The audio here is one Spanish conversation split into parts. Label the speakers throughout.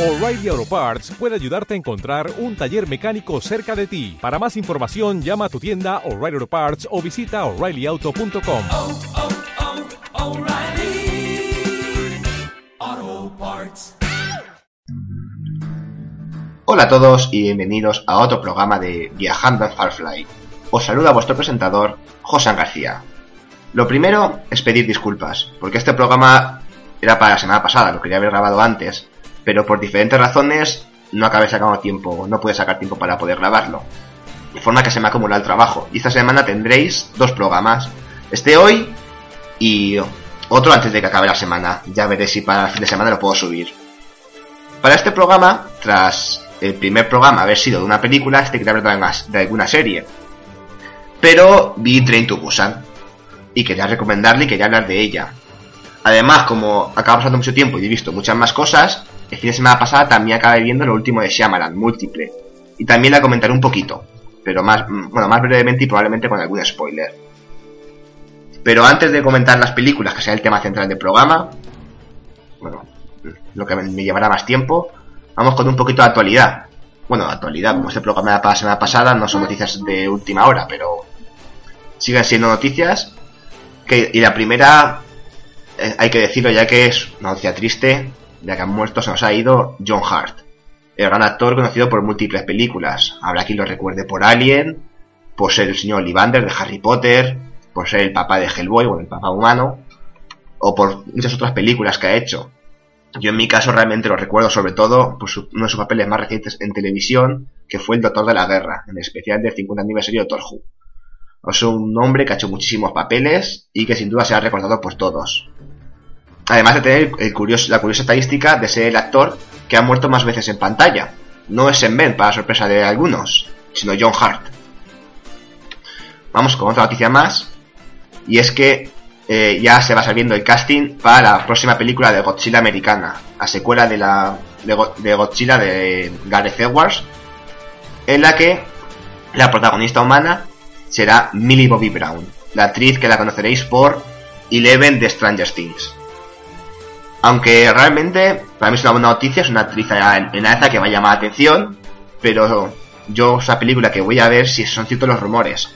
Speaker 1: O'Reilly Auto Parts puede ayudarte a encontrar un taller mecánico cerca de ti. Para más información, llama a tu tienda O'Reilly Auto Parts o visita oreillyauto.com.
Speaker 2: oh, oh, Parts.
Speaker 3: Hola a todos y bienvenidos a otro programa de Viajando en Farfly. Os saluda vuestro presentador, José García. Lo primero es pedir disculpas, porque este programa era para la semana pasada, lo quería haber grabado antes, pero por diferentes razones no acabé sacando tiempo, no pude sacar tiempo para poder grabarlo. De forma que se me acumula el trabajo. Y esta semana tendréis dos programas. Este hoy y otro antes de que acabe la semana. Ya veré si para el fin de semana lo puedo subir. Para este programa, tras el primer programa haber sido de una película, este quería hablar de alguna, serie. Pero vi Train to Busan y quería recomendarle y quería hablar de ella. Además, como acaba pasando mucho tiempo y he visto muchas más cosas, el fin de semana pasada también acabé viendo lo último de Shyamalan, Múltiple. Y también la comentaré un poquito, pero más, bueno, más brevemente y probablemente con algún spoiler. Pero antes de comentar las películas, que sea el tema central del programa, bueno, lo que me llevará más tiempo, vamos con un poquito de actualidad. Bueno, actualidad, como este programa de la semana pasada, no son noticias de última hora, pero siguen siendo noticias. Que, y la primera, eh, hay que decirlo ya que es una noticia triste, ya que han muerto, se nos ha ido John Hart, el gran actor conocido por múltiples películas. Habrá quien lo recuerde por Alien, por ser el señor Ollivander de Harry Potter, por ser el papá de Hellboy o el papá humano, o por muchas otras películas que ha hecho. Yo en mi caso realmente lo recuerdo sobre todo por su, uno de sus papeles más recientes en televisión, que fue el Doctor de la Guerra, en especial del 50 aniversario de Who. Es un hombre que ha hecho muchísimos papeles y que sin duda se ha recordado por todos. Además de tener curioso, la curiosa estadística de ser el actor que ha muerto más veces en pantalla. No es en Ben, para sorpresa de algunos, sino John Hart. Vamos con otra noticia más, y es que eh, ya se va sabiendo el casting para la próxima película de Godzilla americana, la secuela de la de Godzilla de Gareth Edwards, en la que la protagonista humana será Millie Bobby Brown, la actriz que la conoceréis por Eleven de Stranger Things. Aunque realmente para mí es una buena noticia, es una actriz en, en que va a llamar la atención, pero yo esa película que voy a ver si son ciertos los rumores,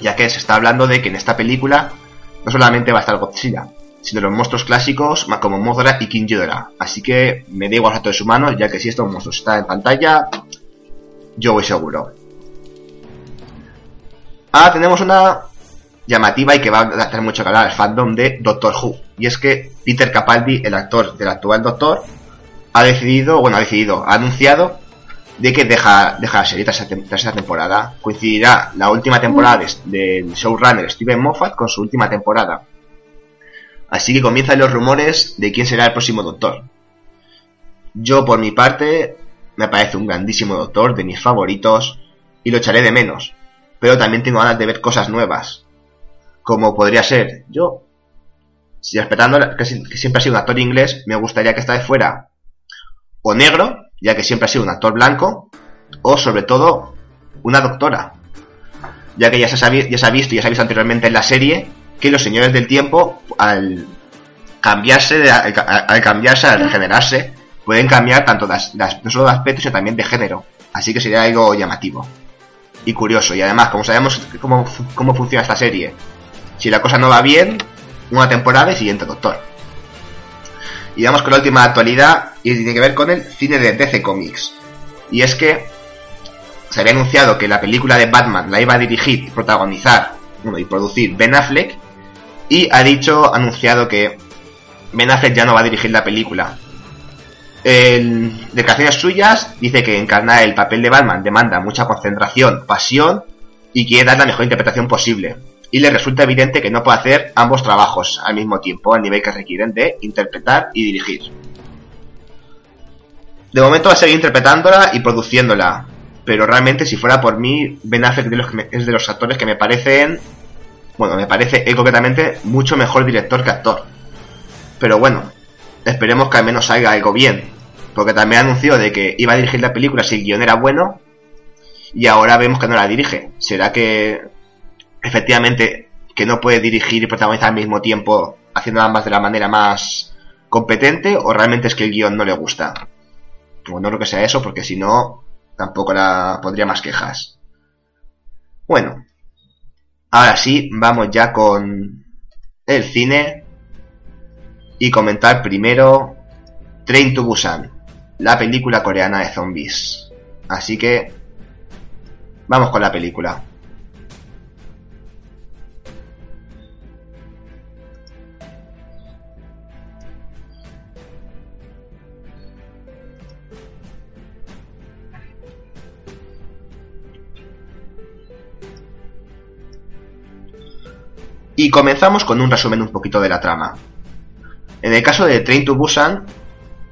Speaker 3: ya que se está hablando de que en esta película no solamente va a estar Godzilla, sino los monstruos clásicos como Mothra y King Ghidorah. Así que me da igual a todos humanos, ya que si estos monstruos están en pantalla, yo voy seguro. Ahora tenemos una llamativa y que va a hacer mucho que hablar el fandom de Doctor Who. Y es que Peter Capaldi, el actor del actual Doctor, ha decidido, bueno, ha decidido, ha anunciado de que deja, deja la serie tras esta temporada. Coincidirá la última temporada del showrunner Steven Moffat con su última temporada. Así que comienzan los rumores de quién será el próximo Doctor. Yo, por mi parte, me parece un grandísimo Doctor, de mis favoritos, y lo echaré de menos. Pero también tengo ganas de ver cosas nuevas. Como podría ser, yo, si respetando que, siempre ha sido un actor inglés, me gustaría que esta vez fuera o negro, ya que siempre ha sido un actor blanco, o sobre todo una doctora, ya que ya se, ha, visto y ya se ha visto anteriormente en la serie que los señores del tiempo, al cambiarse, de, al, cambiarse, al regenerarse, pueden cambiar tanto las, no solo de aspecto, sino también de género. Así que sería algo llamativo y curioso. Y además, como sabemos cómo, cómo funciona esta serie, si la cosa no va bien, una temporada y siguiente doctor. Y vamos con la última actualidad y tiene que ver con el cine de DC Comics. Y es que se había anunciado que la película de Batman la iba a dirigir protagonizar bueno, y producir Ben Affleck y ha dicho, anunciado que Ben Affleck ya no va a dirigir la película. En declaraciones suyas dice que encarnar el papel de Batman demanda mucha concentración, pasión y quiere dar la mejor interpretación posible. Y le resulta evidente que no puede hacer ambos trabajos al mismo tiempo, al nivel que requieren de interpretar y dirigir. De momento va a seguir interpretándola y produciéndola, pero realmente si fuera por mí, Ben Affleck de los es de los actores que me parecen, bueno, me parece él concretamente mucho mejor director que actor. Pero bueno, esperemos que al menos salga algo bien, porque también anunció de que iba a dirigir la película si el guion era bueno, y ahora vemos que no la dirige. ¿Será que efectivamente que no puede dirigir y protagonizar al mismo tiempo haciendo ambas de la manera más competente o realmente es que el guion no le gusta? Pues no creo que sea eso, porque si no, tampoco la pondría más quejas. Bueno, ahora sí, vamos ya con el cine y comentar primero Train to Busan, la película coreana de zombies. Así que vamos con la película. Y comenzamos con un resumen un poquito de la trama. En el caso de Train to Busan,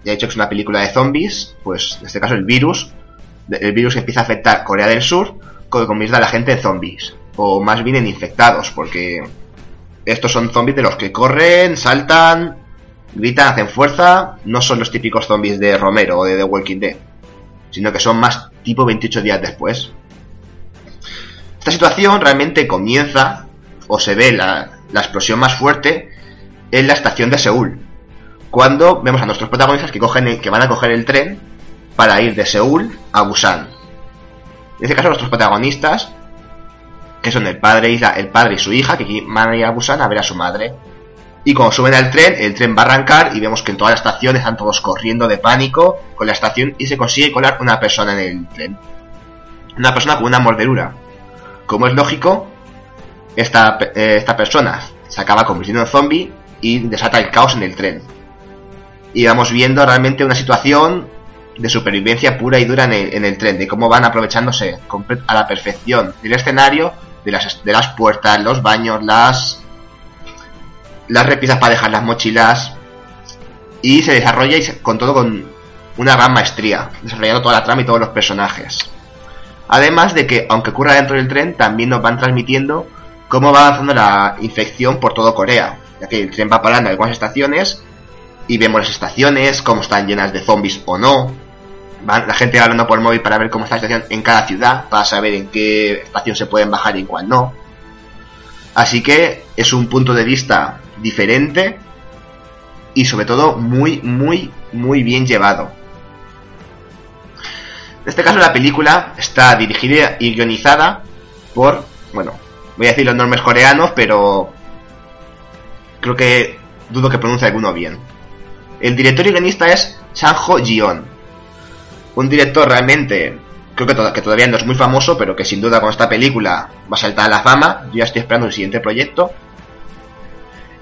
Speaker 3: ya he dicho que es una película de zombies, pues en este caso el virus, el virus empieza a afectar Corea del Sur, que convierte a la gente en zombies, o más bien en infectados, porque estos son zombies de los que corren, saltan, gritan, hacen fuerza, no son los típicos zombies de Romero o de The Walking Dead, sino que son más tipo 28 días después. Esta situación realmente comienza o se ve la, explosión más fuerte en la estación de Seúl. Cuando vemos a nuestros protagonistas que, cogen que van a coger el tren para ir de Seúl a Busan. En este caso, nuestros protagonistas, que son el padre, y el padre y su hija, que van a ir a Busan a ver a su madre. Y cuando suben al tren, el tren va a arrancar y vemos que en toda la estación están todos corriendo de pánico con la estación y se consigue colar una persona en el tren. Una persona con una mordedura. Como es lógico, esta, eh, esta persona se acaba convirtiendo en zombie y desata el caos en el tren. Y vamos viendo realmente una situación de supervivencia pura y dura en el, tren, de cómo van aprovechándose a la perfección del escenario, de las, de las puertas, los baños, las, las repisas para dejar las mochilas. Y se desarrolla y con todo con una gran maestría, desarrollando toda la trama y todos los personajes. Además de que, aunque ocurra dentro del tren, también nos van transmitiendo cómo va avanzando la infección por todo Corea, ya que el tren va parando en algunas estaciones y vemos las estaciones, cómo están llenas de zombies o no. la gente hablando por móvil para ver cómo está la estación en cada ciudad, para saber en qué estación se pueden bajar y en cuál no. Así que es un punto de vista diferente y sobre todo muy, muy, muy bien llevado. En este caso la película está dirigida y guionizada por, bueno, Voy a decir los nombres coreanos, pero creo que dudo que pronuncie alguno bien. El director y guionista es Sanjo Jion. Un director realmente, creo que, todavía no es muy famoso, pero que sin duda con esta película va a saltar a la fama. Yo ya estoy esperando el siguiente proyecto.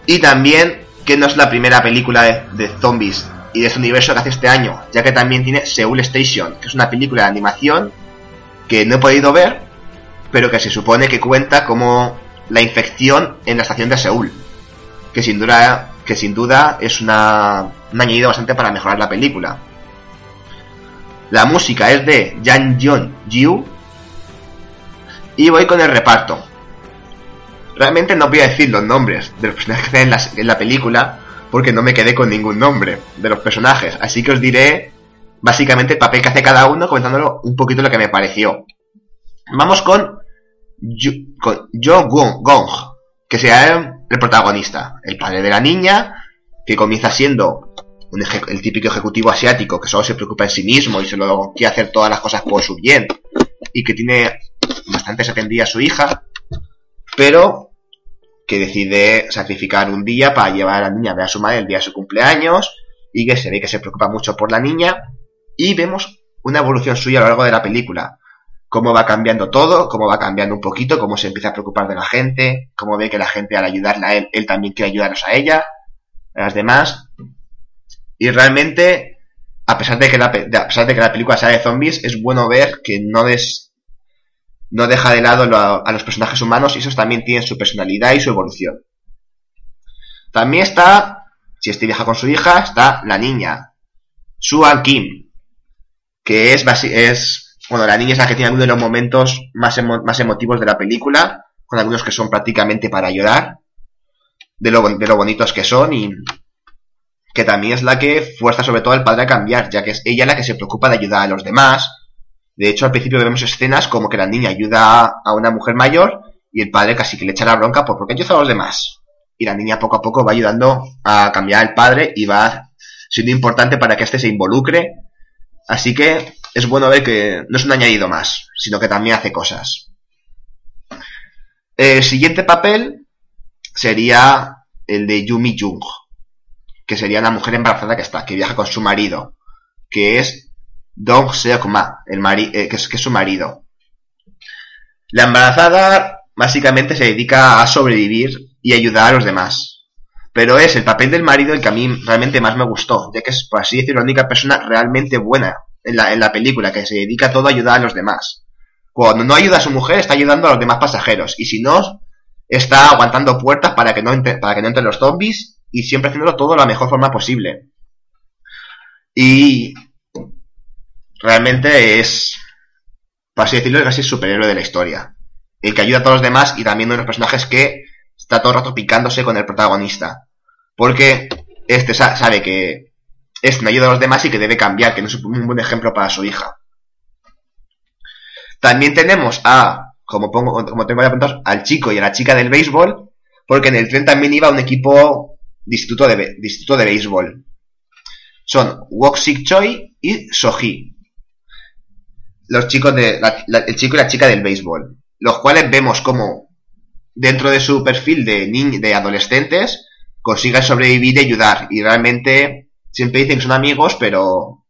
Speaker 3: Y también que no es la primera película de, de zombies y de ese universo que hace este año, ya que también tiene Seoul Station, que es una película de animación que no he podido ver, pero que se supone que cuenta como la infección en la estación de Seúl, que sin duda, que sin duda es una, un añadido bastante para mejorar la película. La música es de Jan Jong Jiu y voy con el reparto. Realmente no voy a decir los nombres de los personajes que en en la película porque no me quedé con ningún nombre de los personajes, así que os diré básicamente el papel que hace cada uno comentándolo un poquito lo que me pareció. Vamos con Jo Gong, que sea el protagonista, el padre de la niña, que comienza siendo el típico ejecutivo asiático que solo se preocupa en sí mismo y solo quiere hacer todas las cosas por su bien, y que tiene bastante atendida a su hija, pero que decide sacrificar un día para llevar a la niña a ver a su madre el día de su cumpleaños, y que se ve que se preocupa mucho por la niña, y vemos una evolución suya a lo largo de la película cómo va cambiando todo, cómo va cambiando un poquito, cómo se empieza a preocupar de la gente, cómo ve que la gente al ayudarla a él, él también quiere ayudarnos a ella, a las demás. Y realmente, a pesar de que la, película sea de zombies, es bueno ver que no no deja de lado a los personajes humanos y esos también tienen su personalidad y su evolución. También está, si este viaja con su hija, está la niña, Suan Kim, que es, es bueno, la niña es la que tiene algunos de los momentos más, más emotivos de la película, con algunos que son prácticamente para llorar, de lo, de lo bonitos que son y que también es la que fuerza sobre todo al padre a cambiar, ya que es ella la que se preocupa de ayudar a los demás. De hecho, al principio vemos escenas como que la niña ayuda a una mujer mayor y el padre casi que le echa la bronca por porque ayuda a los demás. Y la niña poco a poco va ayudando a cambiar al padre y va siendo importante para que éste se involucre Así que es bueno ver que no es un añadido más, sino que también hace cosas. El siguiente papel sería el de Yumi Jung, que sería una mujer embarazada que está, que viaja con su marido, que es Dong Seok-ma, el mari eh, que, es, que es su marido. La embarazada básicamente se dedica a sobrevivir y ayudar a los demás. Pero es el papel del marido el que a mí realmente más me gustó, ya que es, por así decirlo, la única persona realmente buena en la, película, que se dedica todo a ayudar a los demás. Cuando no ayuda a su mujer, está ayudando a los demás pasajeros. Y si no, está aguantando puertas para que no, entre, para que no entren los zombies y siempre haciéndolo todo de la mejor forma posible. Y realmente es, por así decirlo, casi el superhéroe de la historia. El que ayuda a todos los demás y también uno de los personajes que está todo el rato picándose con el protagonista. Porque este sabe que este no ayuda a los demás y que debe cambiar, que no es un buen ejemplo para su hija. También tenemos a, como, pongo, como tengo ya apuntado, al chico y a la chica del béisbol, porque en el tren también iba un equipo de instituto de, de, de béisbol. Son Woksik Choi y Soji. Los chicos de, la, el chico y la chica del béisbol. Los cuales vemos como dentro de su perfil de, de adolescentes consigan sobrevivir y ayudar. Y realmente siempre dicen que son amigos, pero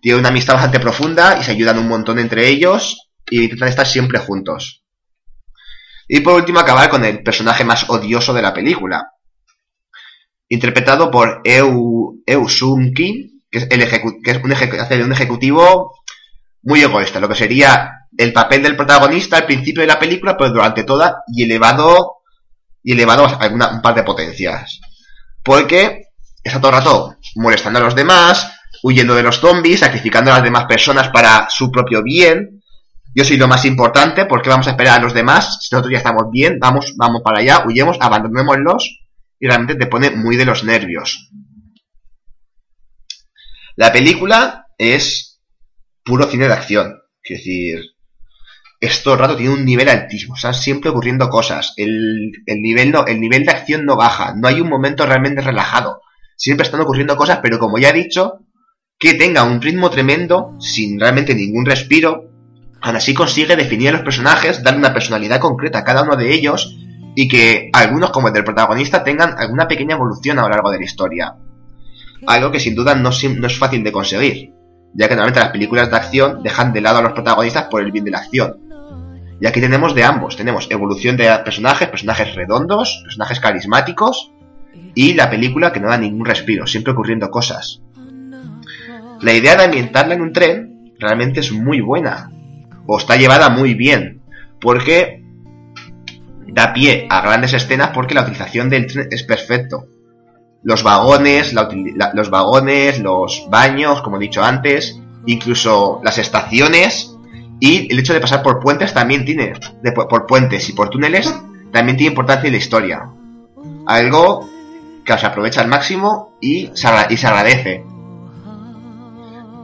Speaker 3: tienen una amistad bastante profunda y se ayudan un montón entre ellos y intentan estar siempre juntos. Y por último acabar con el personaje más odioso de la película. Interpretado por Eu, Eu Sung Kim, que es, el que es un, un ejecutivo muy egoísta, lo que sería el papel del protagonista al principio de la película, pero durante toda y elevado y elevado a alguna, un par de potencias. Porque está todo el rato molestando a los demás, huyendo de los zombies, sacrificando a las demás personas para su propio bien. Yo soy lo más importante, porque vamos a esperar a los demás? Si nosotros ya estamos bien, vamos, vamos para allá, huyemos, abandonémoslos, y realmente te pone muy de los nervios. La película es puro cine de acción. Quiero decir, esto el rato tiene un nivel altísimo, sea, siempre ocurriendo cosas. El, nivel no, el nivel de acción no baja, no hay un momento realmente relajado. Siempre están ocurriendo cosas, pero como ya he dicho, que tenga un ritmo tremendo, sin realmente ningún respiro, aún así consigue definir a los personajes, darle una personalidad concreta a cada uno de ellos, y que algunos, como el del protagonista, tengan alguna pequeña evolución a lo largo de la historia. Algo que sin duda no, no es fácil de conseguir, ya que normalmente las películas de acción dejan de lado a los protagonistas por el bien de la acción. Y aquí tenemos de ambos, tenemos evolución de personajes, personajes redondos, personajes carismáticos, y la película que no da ningún respiro, siempre ocurriendo cosas. La idea de ambientarla en un tren realmente es muy buena, o está llevada muy bien, porque da pie a grandes escenas porque la utilización del tren es perfecto. Los vagones, los vagones, los baños, como he dicho antes, incluso las estaciones y el hecho de pasar por puentes también tiene, por puentes y por túneles, también tiene importancia en la historia. Algo que se aprovecha al máximo y se, agradece.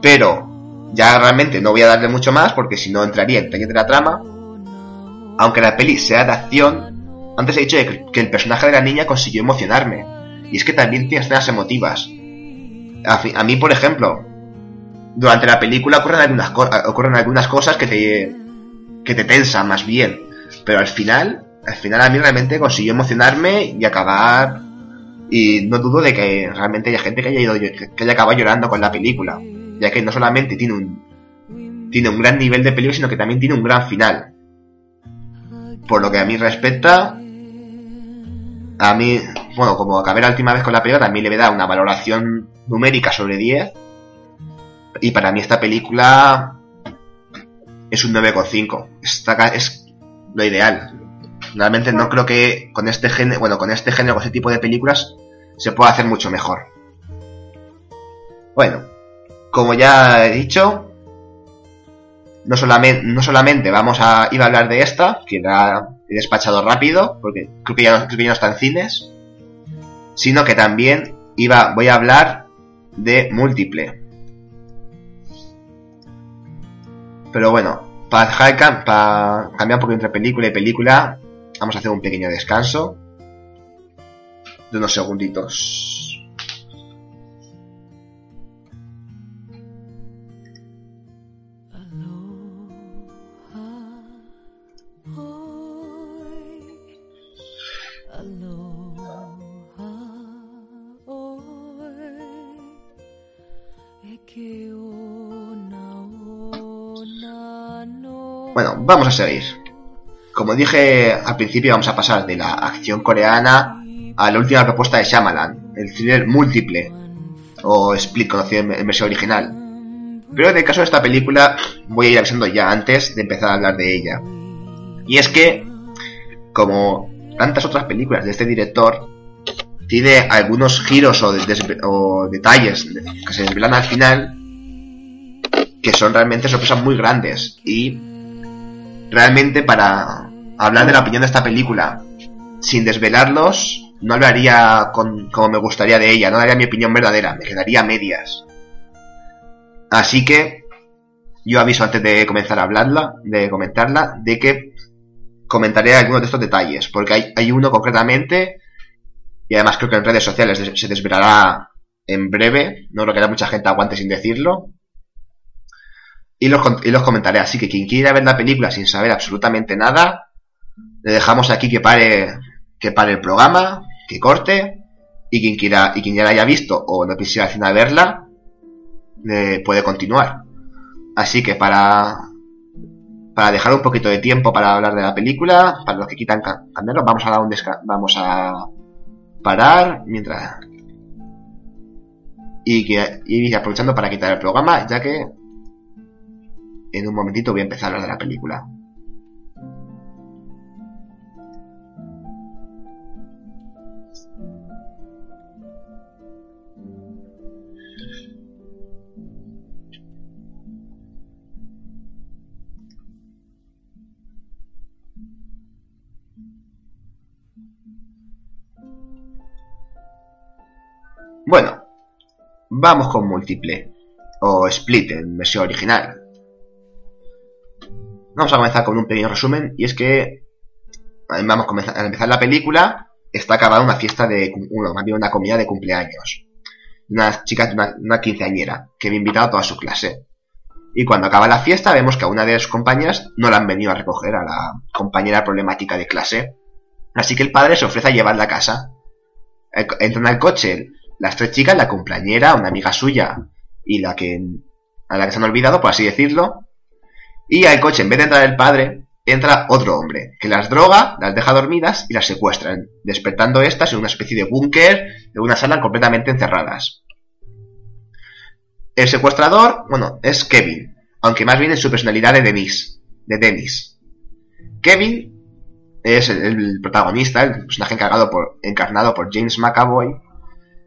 Speaker 3: Pero ya realmente no voy a darle mucho más porque si no entraría en detalle de la trama. Aunque la peli sea de acción, antes he dicho que el personaje de la niña consiguió emocionarme. Y es que también tiene escenas emotivas. A, a mí, por ejemplo, durante la película ocurren algunas, ocurren algunas cosas que te, que te tensan más bien. Pero al final, al final a mí realmente consiguió emocionarme y acabar. Y no dudo de que realmente haya gente que haya ido, que haya acabado llorando con la película. Ya que no solamente tiene un, tiene un gran nivel de película, sino que también tiene un gran final. Por lo que a mí respecta, a mí, bueno, como acabé la última vez con la película, también le voy a dar una valoración numérica sobre 10 y para mí esta película es un 9,5. Esta es lo ideal. Realmente no creo que con este género, bueno, con este género, con este tipo de películas, se pueda hacer mucho mejor. Bueno, como ya he dicho, no solamente, vamos a ir a hablar de esta, que la he despachado rápido, porque creo que ya no, creo en cines, sino que también iba, voy a hablar de múltiple. Pero bueno, para, para cambiar un poco entre película y película, Vamos a hacer un pequeño descanso de unos segunditos. Bueno, vamos a seguir. Como dije al principio, vamos a pasar de la acción coreana a la última propuesta de Shyamalan, el thriller múltiple, o Split conocido en versión original. Pero en el caso de esta película, voy a ir avisando ya antes de empezar a hablar de ella. Y es que, como tantas otras películas de este director, tiene algunos giros o, o detalles que se desvelan al final que son realmente sorpresas muy grandes y realmente para hablar de la opinión de esta película sin desvelarlos no hablaría con, como me gustaría de ella, no daría mi opinión verdadera, me quedaría a medias. Así que yo aviso antes de comenzar a hablarla, de comentarla, de que comentaré algunos de estos detalles, porque hay, hay uno concretamente, y además creo que en redes sociales se desvelará en breve, no creo que haya mucha gente aguante sin decirlo, y los, y los comentaré, así que quien quiera ver la película sin saber absolutamente nada, le dejamos aquí que pare, que pare el programa, que corte, y quien quiera, y quien ya la haya visto o no quisiera al final verla, puede continuar. Así que para, para dejar un poquito de tiempo para hablar de la película, para los que quitan ca- cambiarlo, vamos a dar un desca vamos a parar mientras y que y aprovechando para quitar el programa, ya que en un momentito voy a empezar a de la película. Bueno, vamos con múltiple o split en versión original. Vamos a comenzar con un pequeño resumen y es que eh, vamos a, comenzar, a empezar la película está acabada una fiesta de bueno, más bien una comida de cumpleaños. Una chica, una, una quinceañera que había invitado a toda su clase. Y cuando acaba la fiesta vemos que a una de sus compañeras no la han venido a recoger a la compañera problemática de clase. Así que el padre se ofrece a llevarla a casa. Entran al coche las tres chicas, la cumpleañera, una amiga suya y la que a la que se han olvidado, por así decirlo. Y al coche, en vez de entrar el padre, entra otro hombre, que las droga, las deja dormidas y las secuestran, despertando estas en una especie de búnker, de una sala completamente encerradas. El secuestrador, bueno, es Kevin, aunque más bien en su personalidad de Denise, de Dennis. Kevin es el, protagonista, el personaje encarnado por James McAvoy,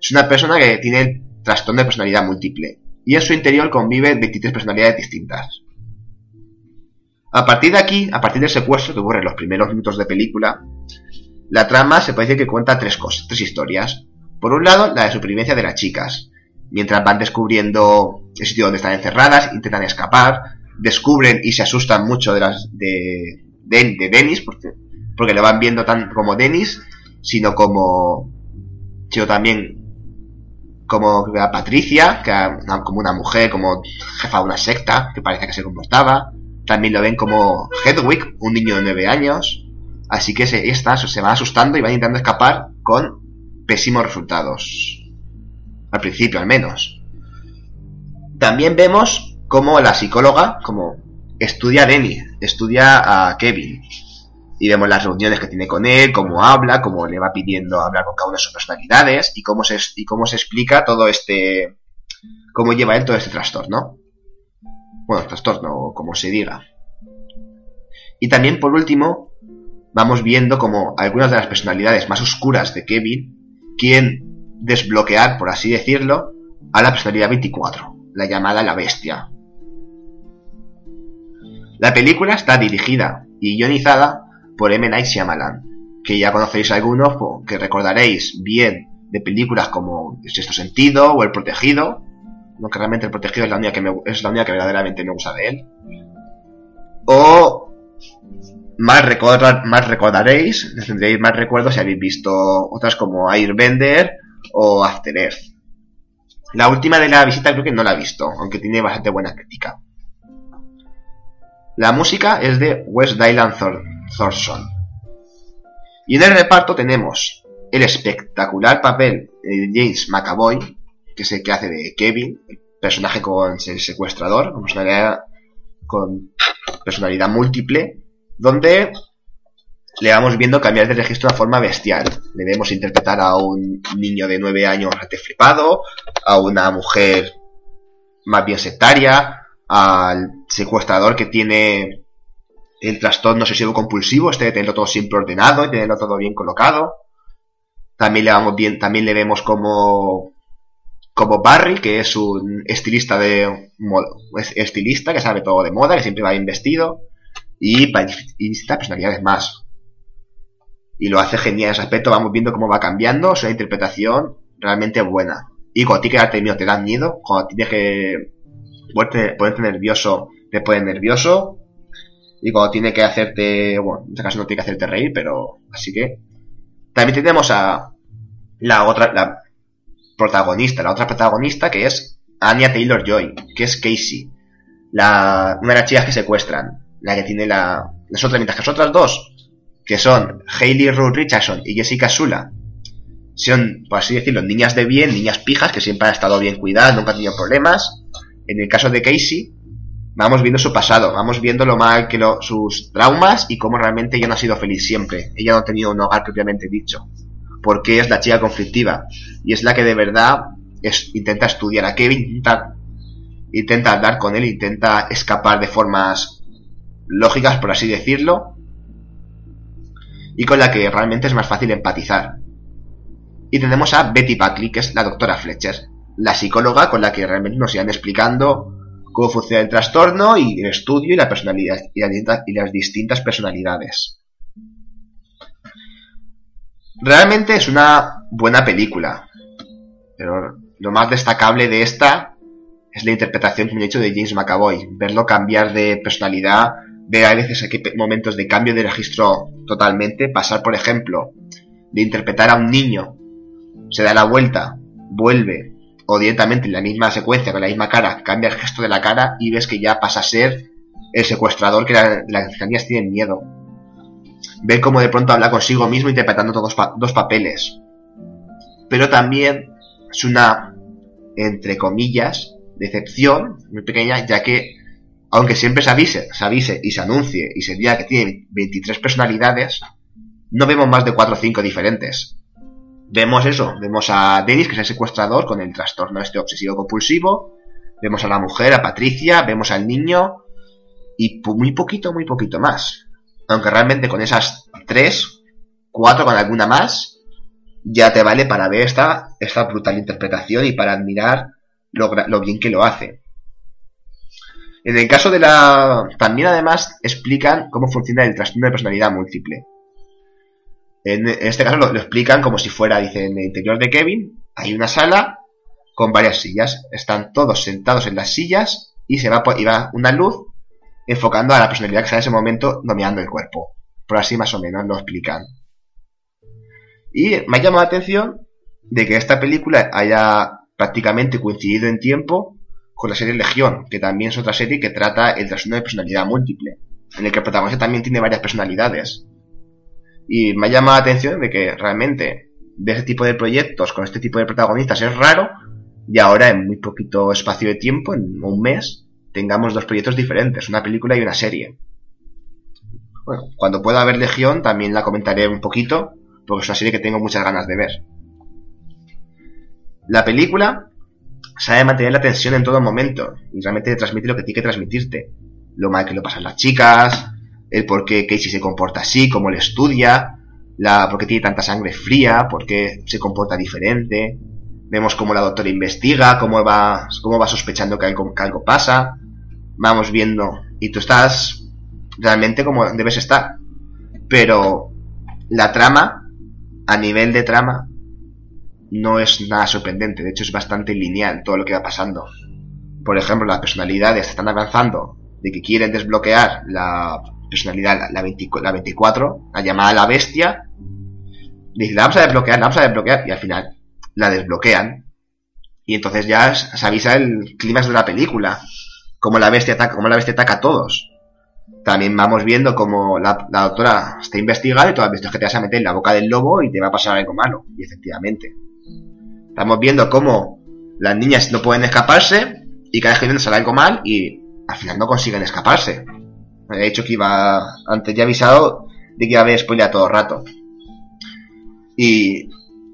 Speaker 3: es una persona que tiene el trastorno de personalidad múltiple y en su interior convive 23 personalidades distintas. A partir de aquí, a partir del secuestro que ocurre en los primeros minutos de película, la trama se puede decir que cuenta tres cosas, tres historias. Por un lado, la de supervivencia de las chicas, mientras van descubriendo el sitio donde están encerradas, intentan escapar, descubren y se asustan mucho de de, de, de Dennis, porque, porque lo van viendo tan como Dennis, sino como sino también como a Patricia, que como una mujer, como jefa de una secta, que parece que se comportaba. También lo ven como Hedwig, un niño de 9 años. Así que se, está, se van asustando y van intentando escapar con pésimos resultados. Al principio, al menos. También vemos como la psicóloga, como estudia a Denny, estudia a Kevin. Y vemos las reuniones que tiene con él, cómo habla, cómo le va pidiendo hablar con cada una de sus personalidades y cómo se, y cómo se explica todo este. cómo lleva él todo este trastorno. Bueno, trastorno, como se diga. Y también, por último, vamos viendo como algunas de las personalidades más oscuras de Kevin quieren desbloquear, por así decirlo, a la personalidad 24, la llamada la bestia. La película está dirigida y guionizada por M. Night Shyamalan, que ya conocéis algunos, que recordaréis bien de películas como El Sexto Sentido o El Protegido, aunque realmente El Protegido es la única que, me- es la única que verdaderamente me gusta de él. O más, recordar, más recordaréis, tendréis más recuerdos si habéis visto otras como Airbender o After Earth. La última de la visita creo que no la he visto, aunque tiene bastante buena crítica. La música es de Wes Dylan Thor Thorson. Y en el reparto tenemos el espectacular papel de James McAvoy, que es el que hace de Kevin, personaje con el secuestrador, con personalidad, con personalidad múltiple, donde le vamos viendo cambiar de registro de forma bestial. Le vemos interpretar a un niño de 9 años rete flipado, a una mujer más bien sectaria, al secuestrador que tiene el trastorno obsesivo compulsivo, este de tenerlo todo siempre ordenado y tenerlo todo bien colocado. También le vamos bien, también le vemos como como Barry, que es un estilista de estilista que sabe todo de moda, que siempre va bien vestido y, y distintas personalidades más. Y lo hace genial en ese aspecto, vamos viendo cómo va cambiando, es una interpretación realmente buena. Y cuando tiene que darte miedo, te da miedo, cuando tienes que ponerte, nervioso, te pone nervioso. Y cuando tiene que hacerte, bueno, en este caso no tiene que hacerte reír, pero así que. También tenemos a la otra, protagonista, la otra protagonista que es Anya Taylor Joy, que es Casey, la, una de las chicas que secuestran, la que tiene la, las otras, mientras que las otras dos, que son Hayley Ruth Richardson y Jessica Sula, son, por así decirlo, niñas de bien, niñas pijas, que siempre han estado bien cuidadas, nunca han tenido problemas. En el caso de Casey, vamos viendo su pasado, vamos viendo lo mal que lo, sus traumas y cómo realmente ella no ha sido feliz siempre. Ella no ha tenido un hogar propiamente dicho porque es la chica conflictiva y es la que de verdad es, intenta estudiar a Kevin, intenta, intenta andar con él, intenta escapar de formas lógicas, por así decirlo, y con la que realmente es más fácil empatizar. Y tenemos a Betty Buckley, que es la doctora Fletcher, la psicóloga con la que realmente nos irán explicando cómo funciona el trastorno y el estudio y la personalidad y las distintas personalidades. Realmente es una buena película. Pero lo más destacable de esta es la interpretación que me he hecho de James McAvoy. Verlo cambiar de personalidad, ver a veces aquí momentos de cambio de registro totalmente. Pasar, por ejemplo, de interpretar a un niño, se da la vuelta, vuelve, o directamente en la misma secuencia, con la misma cara, cambia el gesto de la cara y ves que ya pasa a ser el secuestrador que las cercanías tienen miedo ver cómo de pronto habla consigo mismo interpretando todos dos papeles. Pero también es una, entre comillas, decepción muy pequeña, ya que, aunque siempre se avise, se avise y se anuncie y se diga que tiene 23 personalidades, no vemos más de 4 o 5 diferentes. Vemos eso, vemos a Dennis, que es el secuestrador con el trastorno este obsesivo compulsivo, vemos a la mujer, a Patricia, vemos al niño y muy poquito, muy poquito más. Aunque realmente con esas tres, cuatro con alguna más, ya te vale para ver esta, esta brutal interpretación y para admirar lo, bien que lo hace. En el caso de la... También además explican cómo funciona el trastorno de personalidad múltiple. En, este caso lo, explican como si fuera, dice, en el interior de Kevin hay una sala con varias sillas. Están todos sentados en las sillas y se va, y va una luz enfocando a la personalidad que está en ese momento dominando el cuerpo. Por así más o menos lo explican. Y me ha llamado la atención de que esta película haya prácticamente coincidido en tiempo con la serie Legión, que también es otra serie que trata el trastorno de personalidad múltiple, en el que el protagonista también tiene varias personalidades. Y me ha llamado la atención de que realmente de ese tipo de proyectos con este tipo de protagonistas es raro y ahora en muy poquito espacio de tiempo, en un mes, tengamos dos proyectos diferentes, una película y una serie. Bueno, cuando pueda ver Legión también la comentaré un poquito, porque es una serie que tengo muchas ganas de ver. La película sabe mantener la tensión en todo momento y realmente transmite lo que tiene que transmitirte. Lo mal que lo pasan las chicas, el por qué Casey se comporta así, cómo le estudia, la por qué tiene tanta sangre fría, por qué se comporta diferente. Vemos cómo la doctora investiga, cómo va, cómo va sospechando que algo, que algo pasa vamos viendo y tú estás realmente como debes estar. Pero la trama, a nivel de trama, no es nada sorprendente. De hecho, es bastante lineal todo lo que va pasando. Por ejemplo, las personalidades están avanzando de que quieren desbloquear la personalidad, la, 24, la llamada la bestia. Dice, la vamos a desbloquear, la vamos a desbloquear. Y al final la desbloquean. Y entonces ya se avisa el clímax de la película como la bestia ataca, como la ataca a todos. También vamos viendo como la, doctora está investigando y todas las que te vas a meter en la boca del lobo y te va a pasar algo malo. Y efectivamente. Estamos viendo cómo las niñas no pueden escaparse y cada vez que vienen sale algo mal y al final no consiguen escaparse. Había dicho que iba, antes ya avisado de que iba a haber spoiler todo el rato. Y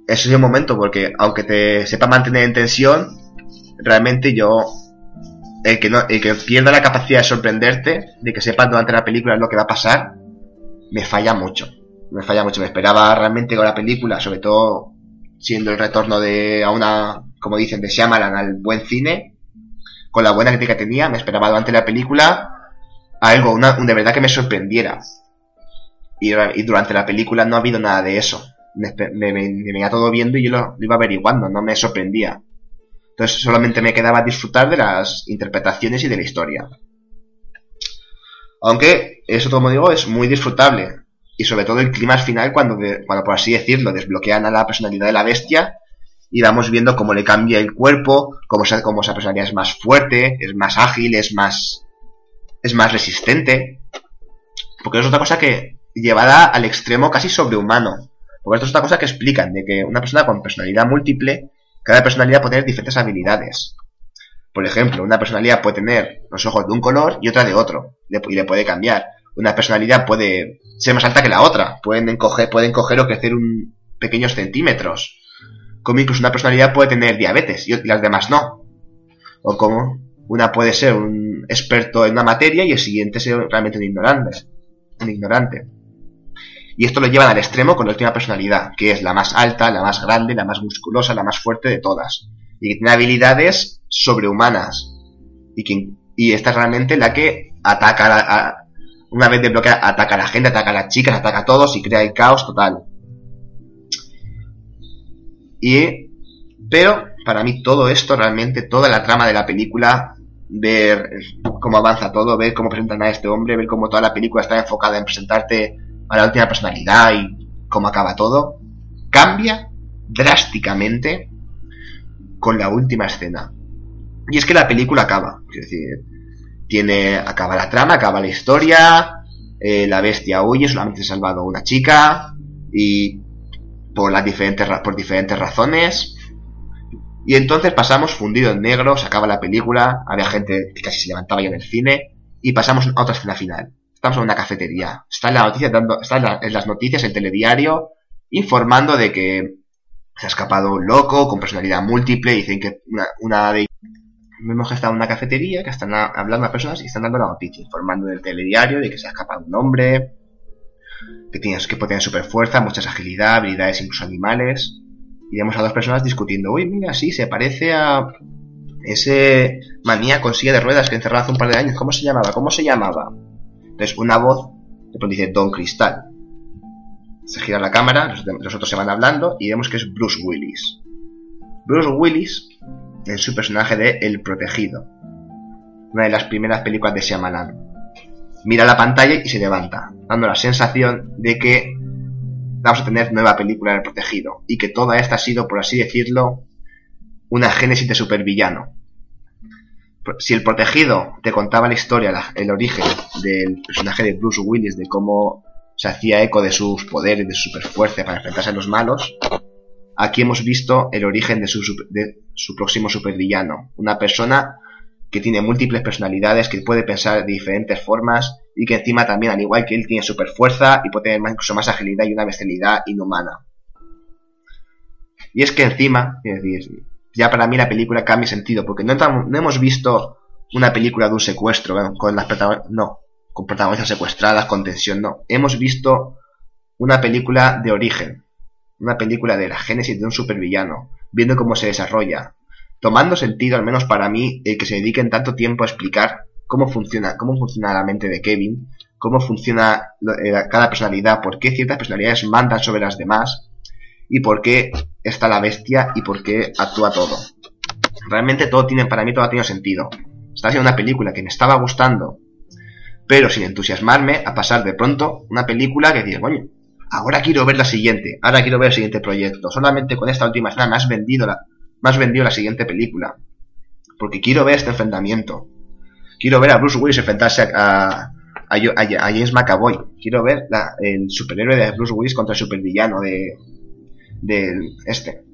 Speaker 3: ese es el momento porque aunque te sepa mantener en tensión, realmente yo el que, no, el que pierda la capacidad de sorprenderte, de que sepas durante la película lo que va a pasar, me falla mucho. Me falla mucho. Me esperaba realmente con la película, sobre todo siendo el retorno de a una, como dicen, de Shyamalan al buen cine, con la buena crítica que tenía, me esperaba durante la película algo, una, de verdad que me sorprendiera. Y, durante la película no ha habido nada de eso. Me, me, todo viendo y yo lo, lo iba averiguando, no me sorprendía. Entonces solamente me quedaba disfrutar de las interpretaciones y de la historia. Aunque eso, como digo, es muy disfrutable. Y sobre todo el clima final cuando, cuando, por así decirlo, desbloquean a la personalidad de la bestia y vamos viendo cómo le cambia el cuerpo, cómo esa, cómo esa personalidad es más fuerte, es más ágil, es más, es más resistente. Porque es otra cosa que llevada al extremo casi sobrehumano. Porque esto es otra cosa que explican, de que una persona con personalidad múltiple cada personalidad puede tener diferentes habilidades. Por ejemplo, una personalidad puede tener los ojos de un color y otra de otro, y le puede cambiar. Una personalidad puede ser más alta que la otra, pueden encoger, pueden encoger o crecer un pequeños centímetros. Como incluso una personalidad puede tener diabetes y las demás no. O como una puede ser un experto en una materia y el siguiente ser realmente un ignorante. Un ignorante. Y esto lo llevan al extremo con la última personalidad, que es la más alta, la más grande, la más musculosa, la más fuerte de todas. Y que tiene habilidades sobrehumanas. Y, que, y esta es realmente la que ataca a, una vez desbloquea, ataca a la gente, ataca a las chicas, ataca a todos y crea el caos total. Y, pero, para mí todo esto, realmente, toda la trama de la película, ver cómo avanza todo, ver cómo presentan a este hombre, ver cómo toda la película está enfocada en presentarte a la última personalidad y cómo acaba todo, cambia drásticamente con la última escena. Y es que la película acaba, es decir, tiene, acaba la trama, acaba la historia, eh, la bestia huye, solamente ha salvado una chica y por las diferentes por diferentes razones. Y entonces pasamos fundido en negro, se acaba la película, había gente que casi se levantaba ya en el cine y pasamos a otra escena final. Estamos en una cafetería. Está en, la noticia está en, las noticias, el telediario, informando de que se ha escapado un loco con personalidad múltiple. Dicen que una, de vemos que está en una cafetería, que están hablando a personas y están dando la noticia, informando del telediario de que se ha escapado un hombre, que tiene que tener super fuerza, mucha agilidad, habilidades incluso animales. Y vemos a dos personas discutiendo, uy, mira, sí, se parece a ese manía con silla de ruedas que encerró hace un par de años. ¿Cómo se llamaba? ¿Cómo se llamaba? Entonces una voz de pronto dice Don Cristal. Se gira la cámara, los, otros se van hablando y vemos que es Bruce Willis. Bruce Willis es su personaje de El Protegido, una de las primeras películas de Shyamalan. Mira la pantalla y se levanta, dando la sensación de que vamos a tener nueva película El Protegido y que toda esta ha sido, por así decirlo, una génesis de supervillano si el protegido te contaba la historia, el origen del personaje de Bruce Willis, de cómo se hacía eco de sus poderes, de su superfuerza para enfrentarse a los malos, aquí hemos visto el origen de su, próximo supervillano. Una persona que tiene múltiples personalidades, que puede pensar de diferentes formas y que encima también, al igual que él, tiene superfuerza y puede tener incluso más agilidad y una bestialidad inhumana. Y es que encima, es decir, ya para mí la película cambia sentido, porque no, hemos visto una película de un secuestro con las no, con protagonistas secuestradas, con tensión, no. Hemos visto una película de origen, una película de la génesis de un supervillano, viendo cómo se desarrolla, tomando sentido, al menos para mí, el que se dediquen tanto tiempo a explicar cómo funciona, cómo funciona la mente de Kevin, cómo funciona eh, cada personalidad, por qué ciertas personalidades mandan sobre las demás, y por qué está la bestia y por qué actúa todo. Realmente todo tiene, para mí todo ha tenido sentido. Está siendo una película que me estaba gustando, pero sin entusiasmarme a pasar de pronto una película que dice, coño, ahora quiero ver la siguiente, ahora quiero ver el siguiente proyecto. Solamente con esta última escena me has vendido la, más vendido la siguiente película. Porque quiero ver este enfrentamiento. Quiero ver a Bruce Willis enfrentarse a, a, James McAvoy. Quiero ver el superhéroe de Bruce Willis contra el supervillano de, del este.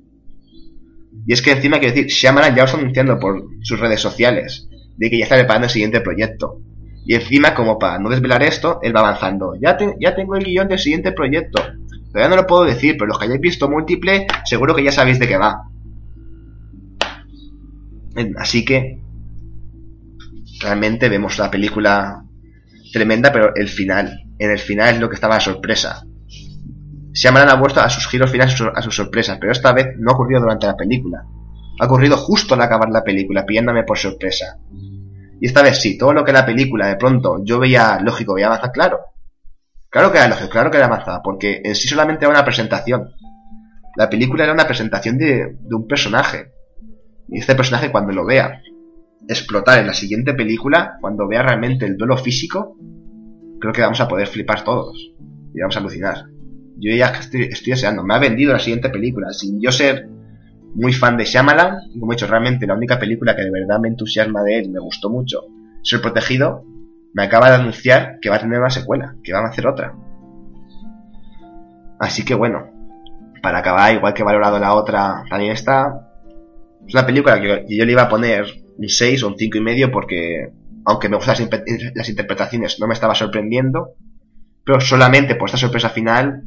Speaker 3: Y es que encima quiero decir, Shyamalan ya os anunciando por sus redes sociales de que ya está preparando el siguiente proyecto. Y encima, como para no desvelar esto, él va avanzando. Ya, ya tengo el guion del siguiente proyecto. Todavía no lo puedo decir, pero los que hayáis visto múltiple, seguro que ya sabéis de qué va. Así que realmente vemos la película tremenda, pero el final, en el final es lo que estaba la sorpresa. Shyamalan ha vuelto a sus giros finales, a sus sorpresas, pero esta vez no ha ocurrido durante la película. Ha ocurrido justo al acabar la película, pillándome por sorpresa. Y esta vez sí, todo lo que la película de pronto yo veía lógico, veía avanzar, claro. Claro que era lógico, claro que era avanzada, porque en sí solamente era una presentación. La película era una presentación de, de un personaje. Y este personaje cuando lo vea explotar en la siguiente película, cuando vea realmente el duelo físico, creo que vamos a poder flipar todos. Y vamos a alucinar. Yo ya estoy, deseando. Me ha vendido la siguiente película. Sin yo ser muy fan de Shyamalan, como he dicho, realmente la única película que de verdad me entusiasma de él y me gustó mucho, Ser Protegido, me acaba de anunciar que va a tener una secuela, que van a hacer otra. Así que bueno, para acabar, igual que valorado la otra, también está. Es una película que yo le iba a poner un 6 o un 5 y medio porque, aunque me gustan las, interpretaciones, no me estaba sorprendiendo. Pero solamente por esta sorpresa final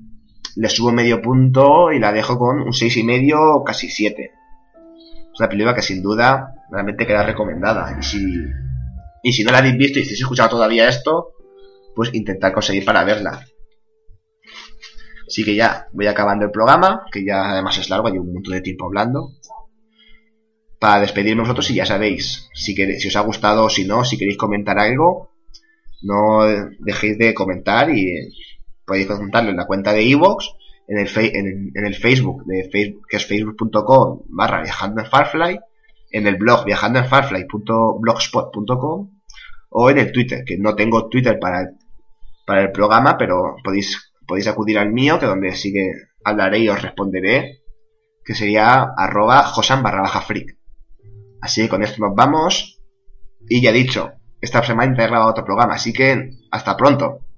Speaker 3: le subo medio punto y la dejo con un 6 y medio, casi 7. Es una película que sin duda realmente queda recomendada. Y si, y si no la habéis visto y si habéis escuchado todavía esto, pues intentar conseguir para verla. Así que ya voy acabando el programa, que ya además es largo, hay un montón de tiempo hablando para despedirnos nosotros y ya sabéis, si, si os ha gustado o si no, si queréis comentar algo, no dejéis de comentar y podéis consultarlo en la cuenta de Evox, en el, en, el Facebook, de Facebook, que es facebook.com barra viajando en Farfly, en el blog viajando en farfly.blogspot.com o en el Twitter, que no tengo Twitter para el, para el programa, pero podéis, podéis acudir al mío, que donde sí que hablaré y os responderé, que sería arroba josan barra baja. Así que con esto nos vamos. Y ya dicho, esta semana he grabado otro programa, así que hasta pronto.